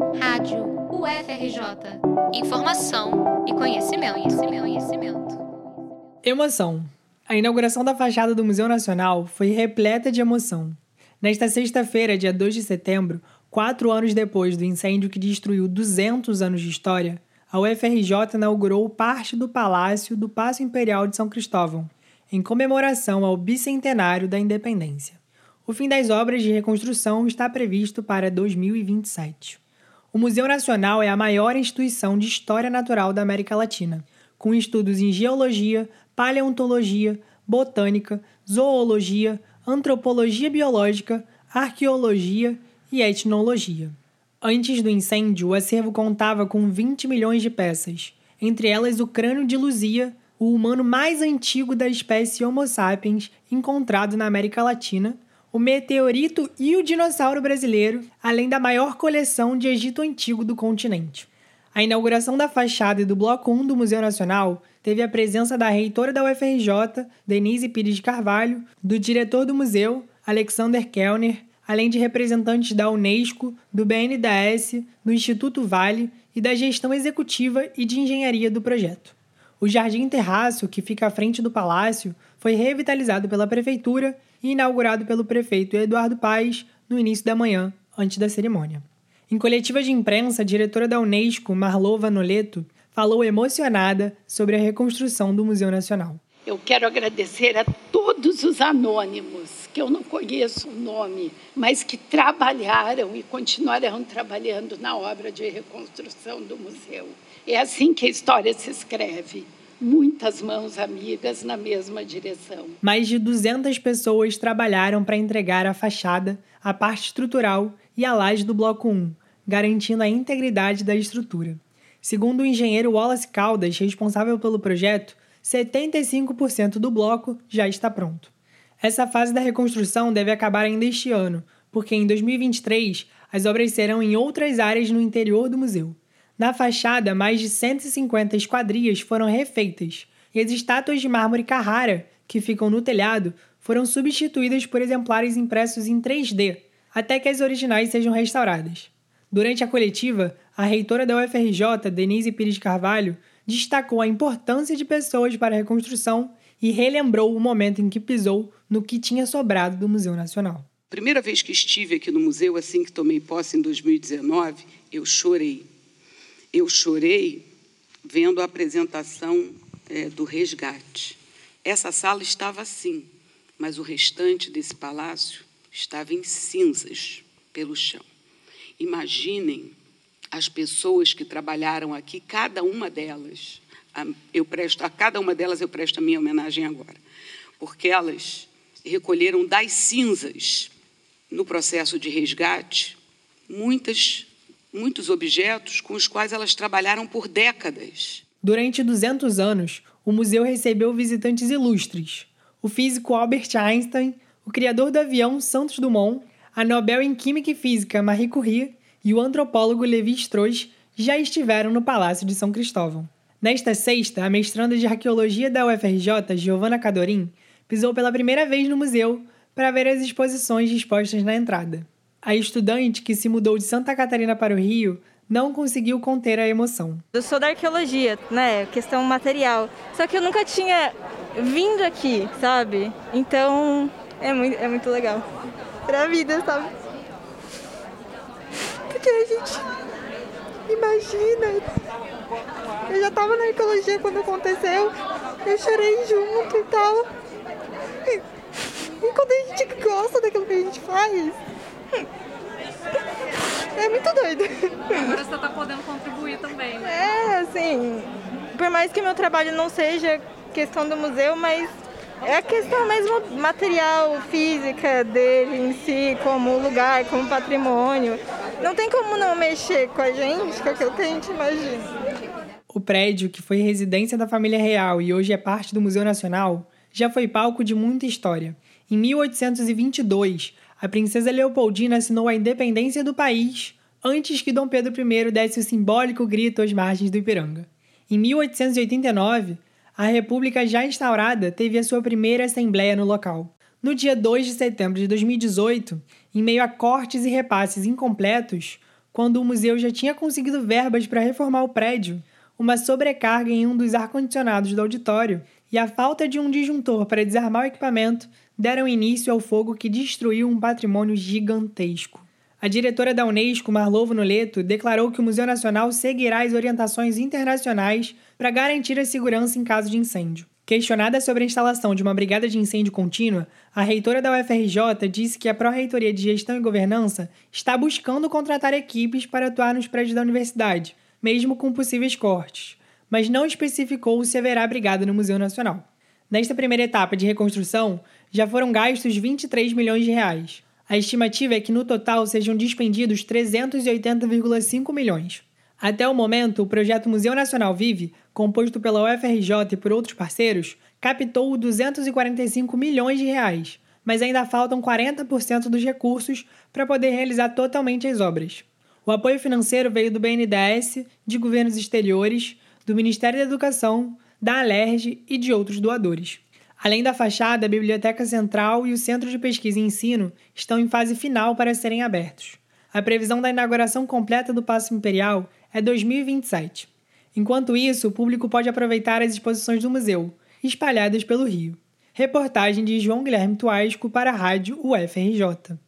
Rádio UFRJ. Informação e conhecimento, conhecimento, conhecimento. Emoção. A inauguração da fachada do Museu Nacional foi repleta de emoção. Nesta sexta-feira, dia 2 de setembro, quatro anos depois do incêndio que destruiu 200 anos de história, a UFRJ inaugurou parte do Palácio do Paço Imperial de São Cristóvão, em comemoração ao bicentenário da independência. O fim das obras de reconstrução está previsto para 2027. O Museu Nacional é a maior instituição de história natural da América Latina, com estudos em geologia, paleontologia, botânica, zoologia, antropologia biológica, arqueologia e etnologia. Antes do incêndio, o acervo contava com 20 milhões de peças, entre elas o crânio de Luzia, o humano mais antigo da espécie Homo sapiens encontrado na América Latina, o meteorito e o dinossauro brasileiro, além da maior coleção de Egito Antigo do continente. A inauguração da fachada e do Bloco 1 do Museu Nacional teve a presença da reitora da UFRJ, Denise Pires Carvalho, do diretor do museu, Alexander Kellner, além de representantes da Unesco, do BNDES, do Instituto Vale e da gestão executiva e de engenharia do projeto. O Jardim Terraço, que fica à frente do palácio, foi revitalizado pela prefeitura e inaugurado pelo prefeito Eduardo Paes no início da manhã, antes da cerimônia. Em coletiva de imprensa, a diretora da Unesco, Marlova Noleto, falou emocionada sobre a reconstrução do Museu Nacional. Eu quero agradecer a todos os anônimos, que eu não conheço o nome, mas que trabalharam e continuarão trabalhando na obra de reconstrução do museu. É assim que a história se escreve. Muitas mãos amigas na mesma direção. Mais de 200 pessoas trabalharam para entregar a fachada, a parte estrutural e a laje do Bloco 1, garantindo a integridade da estrutura. Segundo o engenheiro Wallace Caldas, responsável pelo projeto, 75% do bloco já está pronto. Essa fase da reconstrução deve acabar ainda este ano, porque em 2023 as obras serão em outras áreas no interior do museu. Na fachada, mais de 150 esquadrias foram refeitas, e as estátuas de mármore Carrara, que ficam no telhado, foram substituídas por exemplares impressos em 3D, até que as originais sejam restauradas. Durante a coletiva, a reitora da UFRJ, Denise Pires Carvalho, destacou a importância de pessoas para a reconstrução e relembrou o momento em que pisou no que tinha sobrado do Museu Nacional. Primeira vez que estive aqui no museu, assim que tomei posse em 2019, eu chorei. Eu chorei vendo a apresentação é, do resgate. Essa sala estava assim, mas o restante desse palácio estava em cinzas pelo chão. Imaginem as pessoas que trabalharam aqui, cada uma delas, eu presto a cada uma delas eu presto a minha homenagem agora, porque elas recolheram das cinzas no processo de resgate muitas muitos objetos com os quais elas trabalharam por décadas. Durante 200 anos, o museu recebeu visitantes ilustres: o físico Albert Einstein, o criador do avião Santos Dumont, a Nobel em Química e Física Marie Curie e o antropólogo Levi Strauss já estiveram no Palácio de São Cristóvão. Nesta sexta, a mestranda de arqueologia da UFRJ, Giovanna Cadorim, pisou pela primeira vez no museu para ver as exposições dispostas na entrada. A estudante que se mudou de Santa Catarina para o Rio não conseguiu conter a emoção. Eu sou da arqueologia, né? Questão material. Só que eu nunca tinha vindo aqui, sabe? Então é muito, é muito legal. Pra vida, sabe? Porque a gente imagina. Eu já tava na arqueologia quando aconteceu. Eu chorei junto e tal. E, quando a gente gosta daquilo que a gente faz. É muito doido. Agora você tá podendo contribuir também, né? É, assim. Por mais que meu trabalho não seja questão do museu, mas é a questão mesmo material, física dele em si, como lugar, como patrimônio. Não tem como não mexer com a gente, com aquilo que a gente imagina. O prédio, que foi residência da família real e hoje é parte do Museu Nacional, já foi palco de muita história. Em 1822, a princesa Leopoldina assinou a independência do país antes que Dom Pedro I desse o simbólico grito às margens do Ipiranga. Em 1889, a República já instaurada teve a sua primeira assembleia no local. No dia 2 de setembro de 2018, em meio a cortes e repasses incompletos, quando o museu já tinha conseguido verbas para reformar o prédio, uma sobrecarga em um dos ar-condicionados do auditório e a falta de um disjuntor para desarmar o equipamento deram início ao fogo que destruiu um patrimônio gigantesco. A diretora da Unesco, Marlovo Noleto, declarou que o Museu Nacional seguirá as orientações internacionais para garantir a segurança em caso de incêndio. Questionada sobre a instalação de uma brigada de incêndio contínua, a reitora da UFRJ disse que a Pró-Reitoria de Gestão e Governança está buscando contratar equipes para atuar nos prédios da universidade, mesmo com possíveis cortes, mas não especificou se haverá brigada no Museu Nacional. Nesta primeira etapa de reconstrução, já foram gastos 23 milhões de reais. A estimativa é que no total sejam despendidos 380,5 milhões. Até o momento, o projeto Museu Nacional Vive, composto pela UFRJ e por outros parceiros, captou 245 milhões de reais, mas ainda faltam 40% dos recursos para poder realizar totalmente as obras. O apoio financeiro veio do BNDES, de governos exteriores, do Ministério da Educação, da Alerj e de outros doadores. Além da fachada, a Biblioteca Central e o Centro de Pesquisa e Ensino estão em fase final para serem abertos. A previsão da inauguração completa do Paço Imperial é 2027. Enquanto isso, o público pode aproveitar as exposições do museu, espalhadas pelo Rio. Reportagem de João Guilherme Tuasco para a Rádio UFRJ.